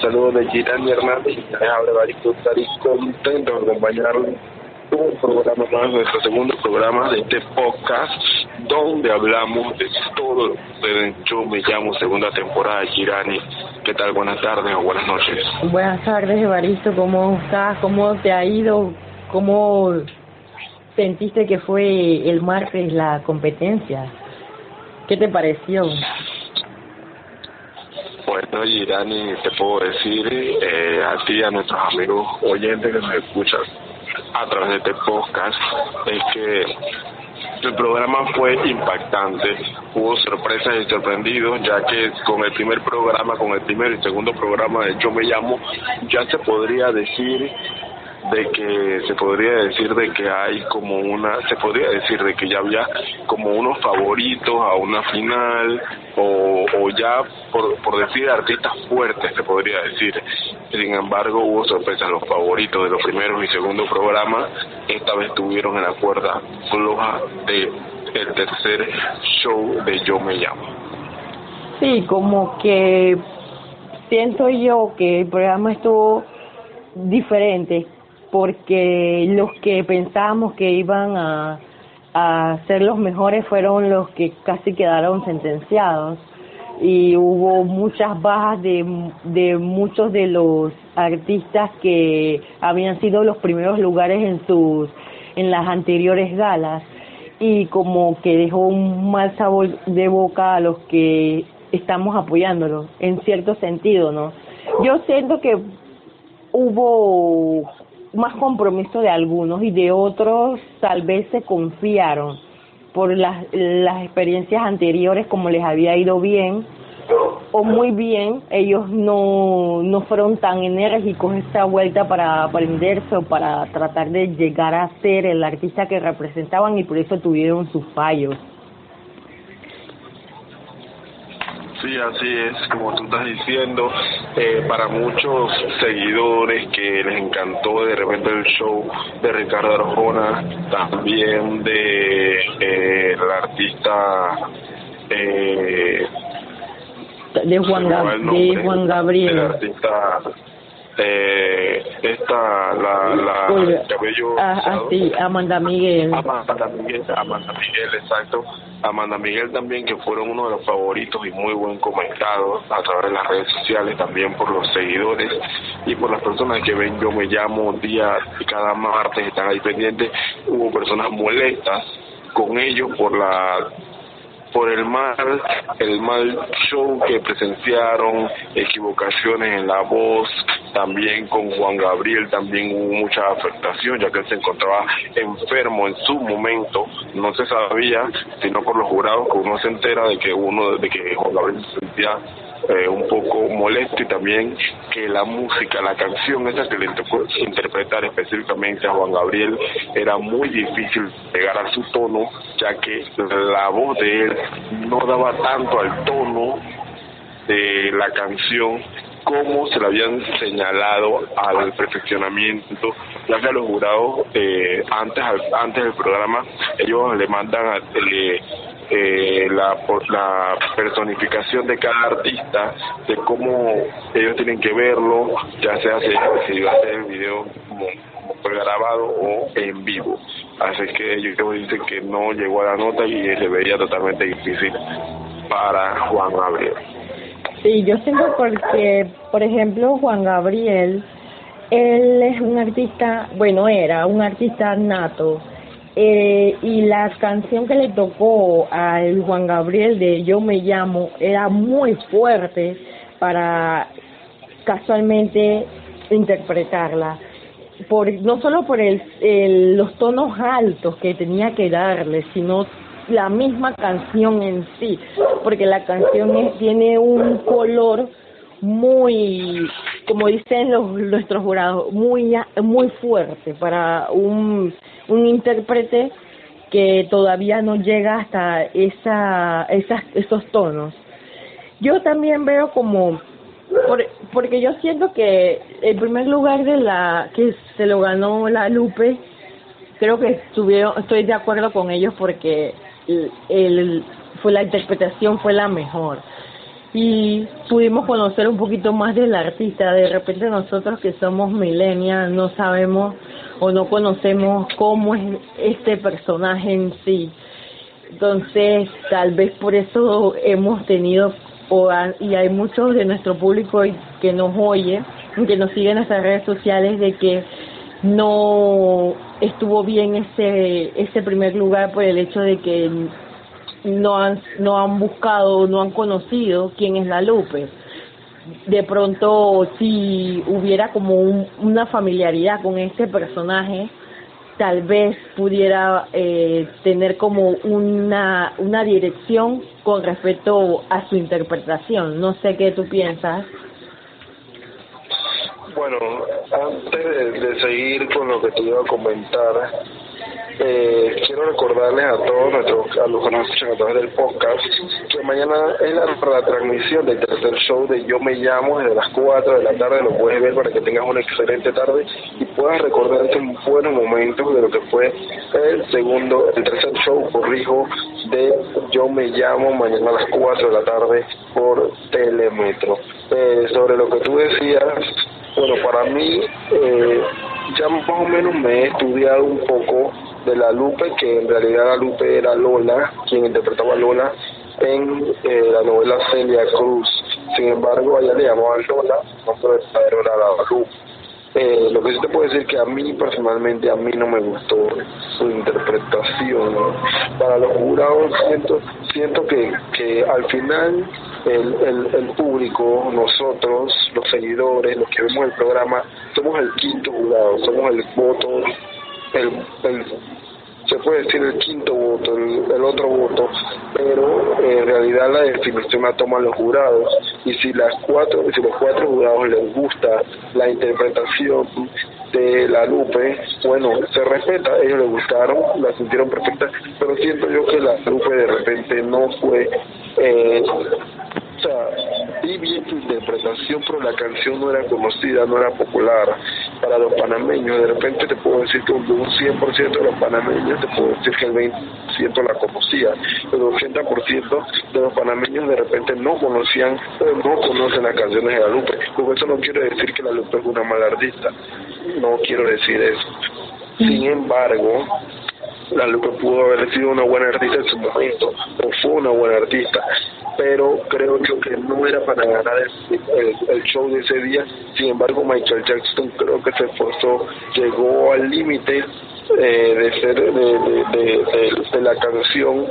Saludos de Girani Hernández y les habla Baristo contento de acompañarles un programa más, nuestro segundo programa de este podcast, donde hablamos de todo de Yo Me Llamo, segunda temporada Girani. ¿Qué tal? Buenas tardes o buenas noches. Buenas tardes, Evaristo. ¿Cómo estás? ¿Cómo te ha ido? ¿Cómo sentiste que fue el martes la competencia? ¿Qué te pareció? Bueno, Girani, te puedo decir eh, a ti, a nuestros amigos oyentes que nos escuchan a través de este podcast, es que el programa fue impactante, hubo sorpresas y sorprendidos, ya que con el primer programa, con el primer y segundo programa de Yo Me Llamo, ya se podría decir de que se podría decir de que hay como una se podría decir de que ya había como unos favoritos a una final o, o ya por, por decir artistas fuertes se podría decir. Sin embargo hubo sorpresas. Los favoritos de los primeros y segundos programas esta vez tuvieron en la cuerda floja de el tercer show de Yo Me Llamo. Sí como que siento yo que el programa estuvo diferente porque los que pensábamos que iban a, a ser los mejores fueron los que casi quedaron sentenciados y hubo muchas bajas de, de muchos de los artistas que habían sido los primeros lugares en sus en las anteriores galas y como que dejó un mal sabor de boca a los que estamos apoyándolos en cierto sentido, ¿no? Yo siento que hubo más compromiso de algunos y de otros tal vez se confiaron por las, las experiencias anteriores como les había ido bien o muy bien, ellos no, no fueron tan enérgicos esta vuelta para aprenderse o para tratar de llegar a ser el artista que representaban y por eso tuvieron sus fallos. Sí, así es, como tú estás diciendo, eh, para muchos seguidores que les encantó de repente el show de Ricardo Arjona, también de eh, el artista eh, de Juan, de Juan Gabriel. El artista eh, esta la la cabello ah, sí, Amanda Miguel. Amanda Miguel Amanda Miguel exacto. Amanda Miguel también que fueron uno de los favoritos y muy buen comentado a través de las redes sociales también por los seguidores y por las personas que ven. Yo me llamo día y cada martes están ahí pendientes. Hubo personas molestas con ellos por la por el mal, el mal show que presenciaron, equivocaciones en la voz, también con Juan Gabriel también hubo mucha afectación, ya que él se encontraba enfermo en su momento, no se sabía, sino por los jurados que uno se entera de que uno, de que Juan Gabriel se sentía eh, un poco molesto y también que la música, la canción esa que le tocó interpretar específicamente a Juan Gabriel era muy difícil llegar a su tono, ya que la voz de él no daba tanto al tono de la canción como se le habían señalado al perfeccionamiento, ya que los jurados eh, antes antes del programa ellos le mandan a, le, eh, la, la personificación de cada artista, de cómo ellos tienen que verlo, ya sea si, si a ser el video como, grabado o en vivo. Así que ellos dicen que no llegó a la nota y se veía totalmente difícil para Juan Gabriel. Sí, yo siento porque, por ejemplo, Juan Gabriel, él es un artista, bueno, era un artista nato, eh, y la canción que le tocó al Juan Gabriel de Yo me llamo era muy fuerte para casualmente interpretarla. Por no solo por el, los tonos altos que tenía que darle sino la misma canción en sí porque la canción tiene un color muy como dicen los nuestros jurados muy muy fuerte para un un intérprete que todavía no llega hasta esa esas esos tonos. Yo también veo como por, porque yo siento que el primer lugar de la que se lo ganó la Lupe creo que estuvieron estoy de acuerdo con ellos porque el fue la interpretación fue la mejor y pudimos conocer un poquito más del artista. De repente nosotros que somos millennials no sabemos o no conocemos cómo es este personaje en sí. Entonces, tal vez por eso hemos tenido, o y hay muchos de nuestro público que nos oye, que nos sigue en nuestras redes sociales, de que no estuvo bien ese, ese primer lugar por el hecho de que no han, no han buscado, no han conocido quién es la Lupe. De pronto, si hubiera como una familiaridad con este personaje, tal vez pudiera eh, tener como una, una dirección con respecto a su interpretación. No sé qué tú piensas. Bueno, antes de seguir con lo que te iba a comentar, eh, quiero recordarles a todos nuestros, a los que escuchan a través del podcast, que mañana es la, la transmisión del tercer show de Yo Me Llamo desde las 4 de la tarde, lo puedes ver para que tengas una excelente tarde y puedas recordarte un buenos momentos de lo que fue el segundo, el tercer show, corrijo, de Yo Me Llamo mañana a las 4 de la tarde por Telemetro. Eh, sobre lo que tú decías, bueno, para mí, eh, ya más o menos me he estudiado un poco de la Lupe, que en realidad la Lupe era Lola, quien interpretaba a Lola en eh, la novela Celia Cruz. Sin embargo, ella le llamaban Lola, no de era la Lupe. Eh, lo que sí te puedo decir que a mí personalmente a mí no me gustó su interpretación para los jurados siento siento que que al final el, el, el público nosotros los seguidores los que vemos el programa somos el quinto jurado somos el voto el, el se puede decir el quinto voto, el, otro voto, pero en realidad la definición la toman los jurados. Y si las cuatro, si los cuatro jurados les gusta la interpretación de la Lupe, bueno, se respeta, ellos les gustaron, la sintieron perfecta, pero siento yo que la Lupe de repente no fue eh, o sea, vi bien tu interpretación, pero la canción no era conocida, no era popular para los panameños. De repente te puedo decir que un 100% de los panameños, te puedo decir que el 20% la conocía, pero el 80% de los panameños de repente no conocían, no conocen las canciones de la Lupe. Con eso no quiero decir que la Lupe es una mala artista, no quiero decir eso. Sin embargo, la Lupe pudo haber sido una buena artista en su momento, o fue una buena artista, pero creo yo que no era para ganar el, show de ese día. Sin embargo, Michael Jackson creo que se esforzó, llegó al límite eh, de ser de, de, de, la canción,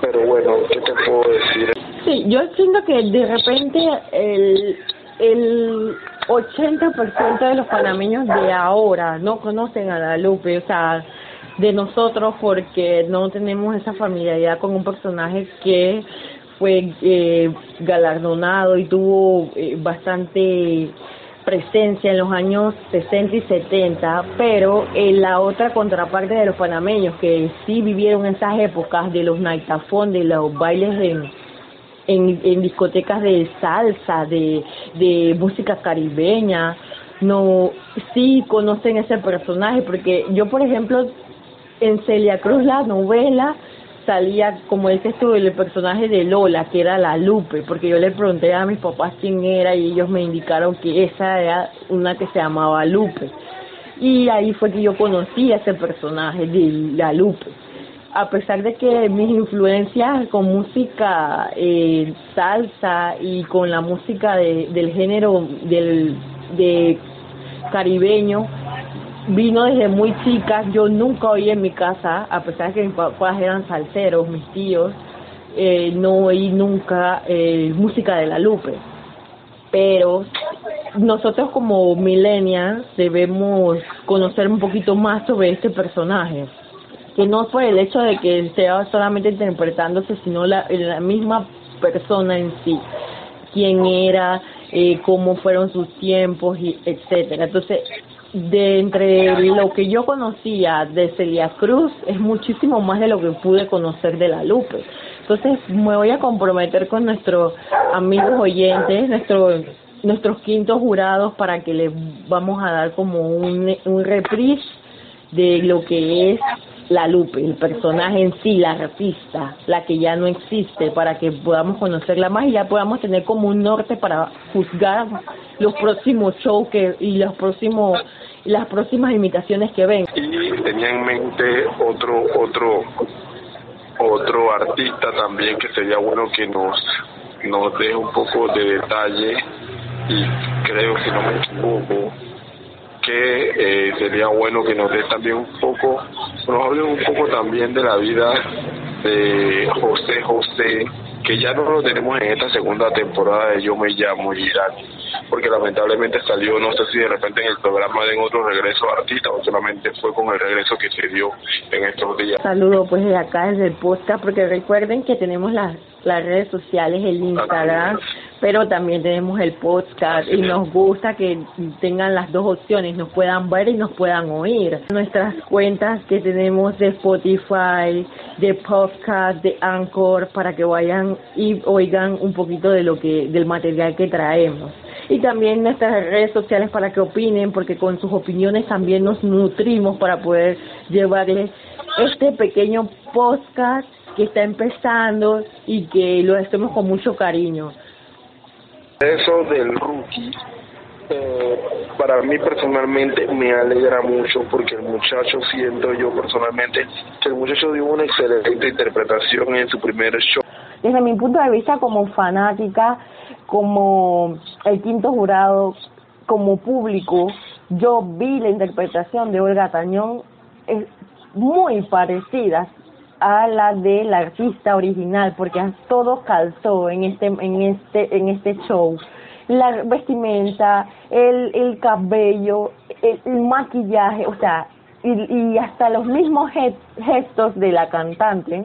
pero bueno, ¿qué te puedo decir? Sí, yo siento que de repente el, el 80% de los panameños de ahora no conocen a la Lupe, o sea, de nosotros porque no tenemos esa familiaridad con un personaje que fue eh, galardonado y tuvo eh, bastante presencia en los años 60 y 70, pero en la otra contraparte de los panameños que sí vivieron esas épocas de los naitafón, de los bailes en, en, en discotecas de salsa, de, de música caribeña, no sí conocen ese personaje porque yo por ejemplo en Celia Cruz la novela salía, como dices tú, el personaje de Lola, que era la Lupe, porque yo le pregunté a mis papás quién era y ellos me indicaron que esa era una que se llamaba Lupe. Y ahí fue que yo conocí a ese personaje de la Lupe. A pesar de que mis influencias con música eh, salsa y con la música de, del género del de caribeño vino desde muy chica, yo nunca oí en mi casa, a pesar de que mis papás eran salseros, mis tíos, eh, no oí nunca eh, música de la Lupe. Pero nosotros como millennials debemos conocer un poquito más sobre este personaje, que no fue el hecho de que sea solamente interpretándose, sino la, la misma persona en sí, quién era, eh, cómo fueron sus tiempos, y etcétera. Entonces, de entre lo que yo conocía de Celia Cruz es muchísimo más de lo que pude conocer de la Lupe. Entonces me voy a comprometer con nuestros amigos oyentes, nuestros nuestros quintos jurados para que les vamos a dar como un, un reprise de lo que es la Lupe, el personaje en sí, la artista, la que ya no existe, para que podamos conocerla más y ya podamos tener como un norte para juzgar los próximos shows que y los próximos las próximas imitaciones que ven. Y tenía en mente otro otro otro artista también que sería bueno que nos nos dé un poco de detalle y creo si no me equivoco que eh, sería bueno que nos dé también un poco, nos hable un poco también de la vida de José José, que ya no lo tenemos en esta segunda temporada de Yo me llamo Girani, porque lamentablemente salió, no sé si de repente en el programa de otro regreso artista o solamente fue con el regreso que se dio en estos días. Saludo pues de acá desde el podcast, porque recuerden que tenemos las, las redes sociales, el Instagram pero también tenemos el podcast y nos gusta que tengan las dos opciones, nos puedan ver y nos puedan oír. Nuestras cuentas que tenemos de Spotify, de podcast, de Anchor, para que vayan y oigan un poquito de lo que del material que traemos. Y también nuestras redes sociales para que opinen, porque con sus opiniones también nos nutrimos para poder llevarles este pequeño podcast que está empezando y que lo hacemos con mucho cariño. Eso del rookie, eh, para mí personalmente me alegra mucho porque el muchacho, siento yo personalmente, que el muchacho dio una excelente interpretación en su primer show. Desde mi punto de vista como fanática, como el quinto jurado, como público, yo vi la interpretación de Olga Tañón es muy parecida a la del artista original porque todo calzó en este en este en este show. La vestimenta el el cabello el, maquillaje o sea y, y hasta los mismos gestos de la cantante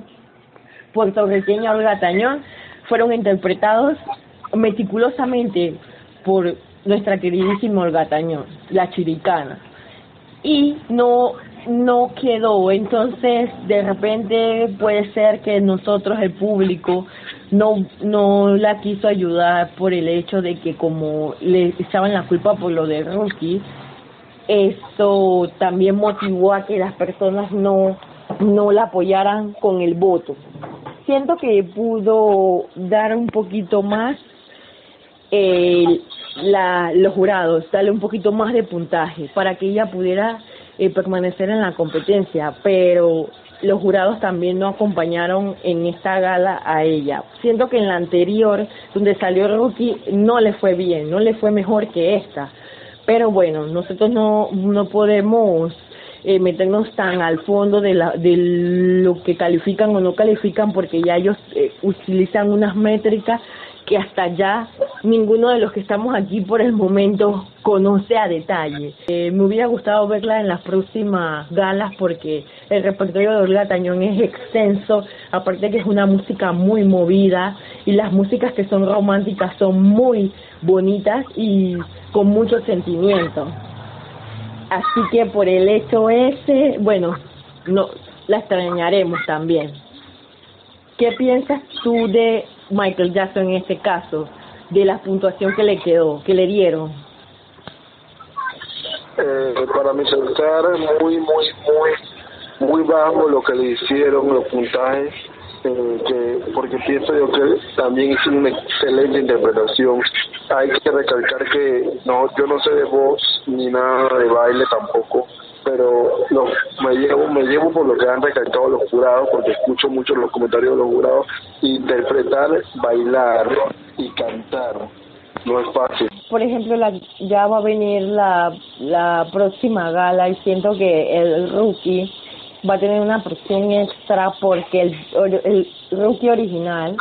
puertorriqueña Olga Tañón fueron interpretados meticulosamente por nuestra queridísima Olga Tañón la chiricana. Y no no quedó. Entonces, de repente puede ser que nosotros, el público, no no la quiso ayudar por el hecho de que como le echaban la culpa por lo de Rookie, esto también motivó a que las personas no no la apoyaran con el voto. Siento que pudo dar un poquito más eh, la, los jurados, darle un poquito más de puntaje para que ella pudiera eh, permanecer en la competencia, pero los jurados también no acompañaron en esta gala a ella. Siento que en la anterior, donde salió Rookie, no le fue bien, no le fue mejor que esta. Pero bueno, nosotros no, no podemos eh, meternos tan al fondo de, la, de lo que califican o no califican porque ya ellos eh, utilizan unas métricas que hasta ya ninguno de los que estamos aquí por el momento conoce a detalle. Eh, me hubiera gustado verla en las próximas galas porque el repertorio de Olga Tañón es extenso, aparte que es una música muy movida y las músicas que son románticas son muy bonitas y con mucho sentimiento. Así que por el hecho ese, bueno, no la extrañaremos también. ¿Qué piensas tú de Michael Jackson en este caso, de la puntuación que le quedó, que le dieron? Eh, para mi sentar muy, muy, muy, muy bajo lo que le hicieron los puntajes, eh, que, porque pienso yo que también hizo una excelente interpretación. Hay que recalcar que no, yo no sé de voz ni nada de baile tampoco, pero lo, me llevo me llevo por lo que han recalcado los jurados porque escucho mucho los comentarios de los jurados. Interpretar bailar y cantar no es fácil. Por ejemplo ya va a venir la la próxima gala y siento que el rookie va a tener una presión extra porque el, el rookie original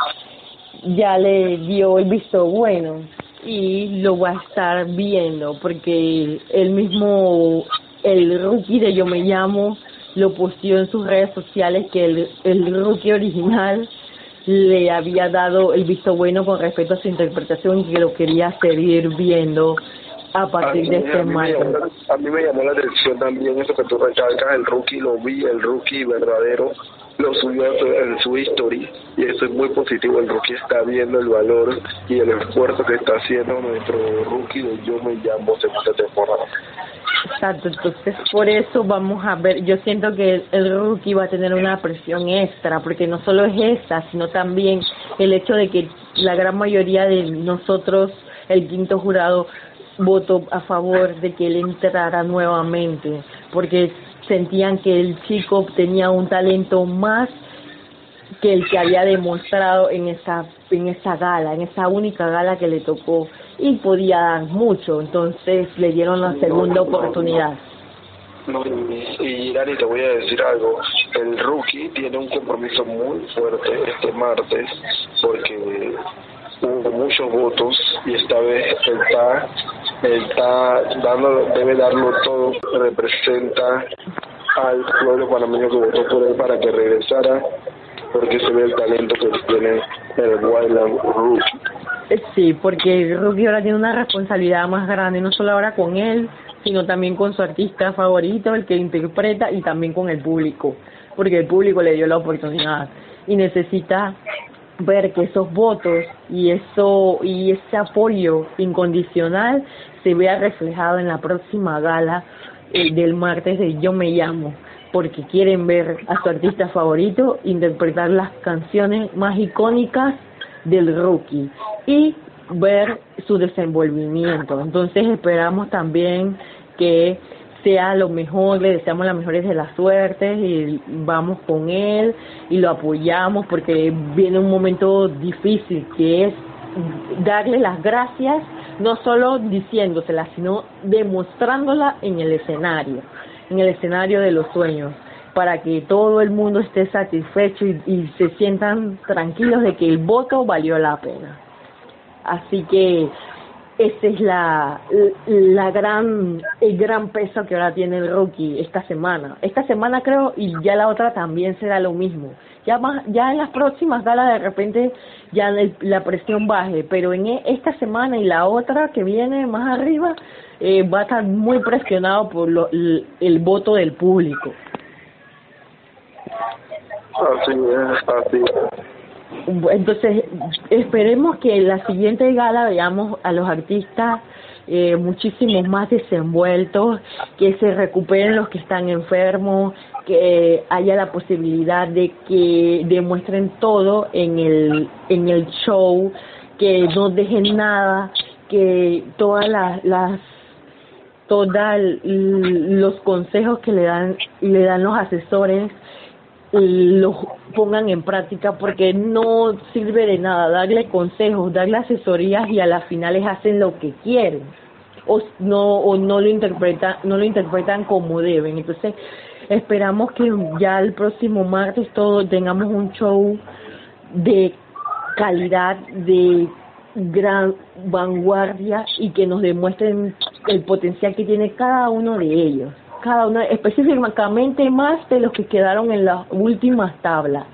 ya le dio el visto bueno y lo va a estar viendo porque el mismo el rookie de Yo Me Llamo lo posteó en sus redes sociales que el, el rookie original le había dado el visto bueno con respecto a su interpretación y que lo quería seguir viendo a partir de este marco. A mí me llamó la atención también eso que tú recalcas, el rookie lo vi, el rookie verdadero, lo subió en su history y eso es muy positivo. El rookie está viendo el valor y el esfuerzo que está haciendo nuestro rookie de Yo Me Llamo segunda temporada. Exacto, entonces por eso vamos a ver, yo siento que el, rookie va a tener una presión extra, porque no solo es esa, sino también el hecho de que la gran mayoría de nosotros, el quinto jurado, votó a favor de que él entrara nuevamente, porque sentían que el chico tenía un talento más que el que había demostrado en esa en esa gala, en esa única gala que le tocó. Y podía dar mucho, entonces le dieron la segunda oportunidad. Y Dani, te voy a decir algo, el rookie tiene un compromiso muy fuerte este martes porque hubo muchos votos y esta vez está, está dando, debe darlo todo, representa al pueblo panameño que votó por él para que regresara porque se ve el talento que tiene el Wildland Rookie. Sí, porque Rookie ahora tiene una responsabilidad más grande, no solo ahora con él, sino también con su artista favorito, el que interpreta, y también con el público, porque el público le dio la oportunidad y necesita ver que esos votos y eso y ese apoyo incondicional se vea reflejado en la próxima gala eh, del martes de Yo me llamo porque quieren ver a su artista favorito interpretar las canciones más icónicas del rookie y ver su desenvolvimiento. Entonces esperamos también que sea lo mejor, le deseamos las mejores de las suertes y vamos con él y lo apoyamos porque viene un momento difícil que es darle las gracias, no solo diciéndoselas, sino demostrándola en el escenario, en el escenario de los sueños, para que todo el mundo esté satisfecho y, y se sientan tranquilos de que el voto valió la pena. Así que esa es la, la gran, el gran peso que ahora tiene el rookie esta semana. Esta semana creo y ya la otra también será lo mismo. Ya más, ya en las próximas galas de repente ya la presión baje, pero en e, esta semana y la otra que viene más arriba eh, va a estar muy presionado por lo, el, el voto del público. Así es, así es. Entonces, esperemos que en la siguiente gala veamos a los artistas eh, muchísimos más desenvueltos, que se recuperen los que están enfermos, que haya la posibilidad de que demuestren todo en el, en el show, que no dejen nada, que todas las, las todos los consejos que le dan le dan los asesores lo pongan en práctica porque no sirve de nada darle consejos, darle asesorías y a las finales hacen lo que quieren o no o no lo interpretan no lo interpretan como deben. Entonces, esperamos que ya el próximo martes todo tengamos un show de calidad, de gran vanguardia y que nos demuestren el potencial que tiene cada uno de ellos cada uno, específicamente más de los que quedaron en las últimas tablas,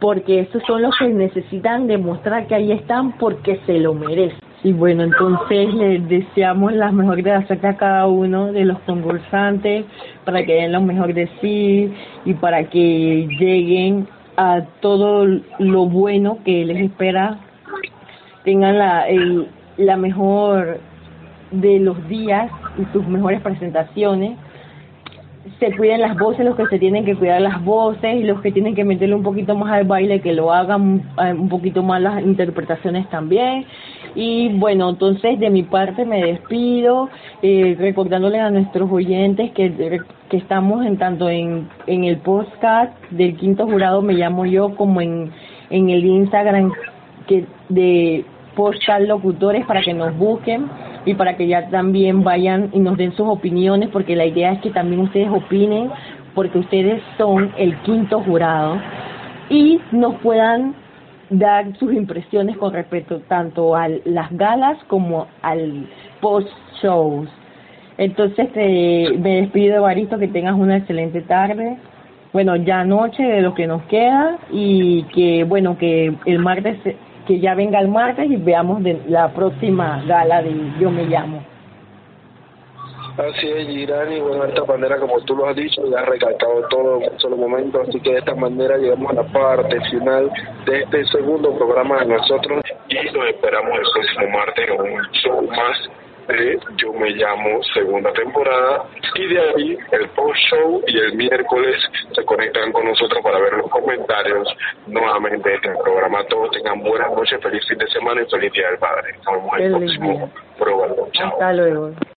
porque esos son los que necesitan demostrar que ahí están porque se lo merecen. Y bueno, entonces les deseamos la mejor de la suerte a cada uno de los concursantes para que den lo mejor de sí y para que lleguen a todo lo bueno que les espera, tengan la, el, la mejor de los días y sus mejores presentaciones se cuiden las voces, los que se tienen que cuidar las voces los que tienen que meterle un poquito más al baile, que lo hagan eh, un poquito más las interpretaciones también. Y bueno, entonces de mi parte me despido, eh, recordándoles a nuestros oyentes que, que estamos en tanto en, en el podcast del quinto jurado, me llamo yo, como en, en el Instagram que de postal locutores para que nos busquen y para que ya también vayan y nos den sus opiniones, porque la idea es que también ustedes opinen, porque ustedes son el quinto jurado y nos puedan dar sus impresiones con respecto tanto a las galas como al post shows. Entonces me despido, Baristo, que tengas una excelente tarde. Bueno, ya noche de lo que nos queda y que bueno, que el martes que ya venga el martes y veamos de la próxima gala de Yo me llamo. Así es, Girani. Bueno, de esta manera, como tú lo has dicho, ya has recalcado todo en un solo momento. Así que de esta manera llegamos a la parte final de este segundo programa de nosotros. Y nos esperamos el próximo martes en un show más de Yo Me Llamo segunda temporada. Y de ahí, el post-show y el miércoles se conectan con nosotros para ver los comentarios nuevamente de este programa. Todos tengan buenas noches, feliz fin de semana y feliz Día del Padre. Nos vemos en el próximo programa. Hasta luego.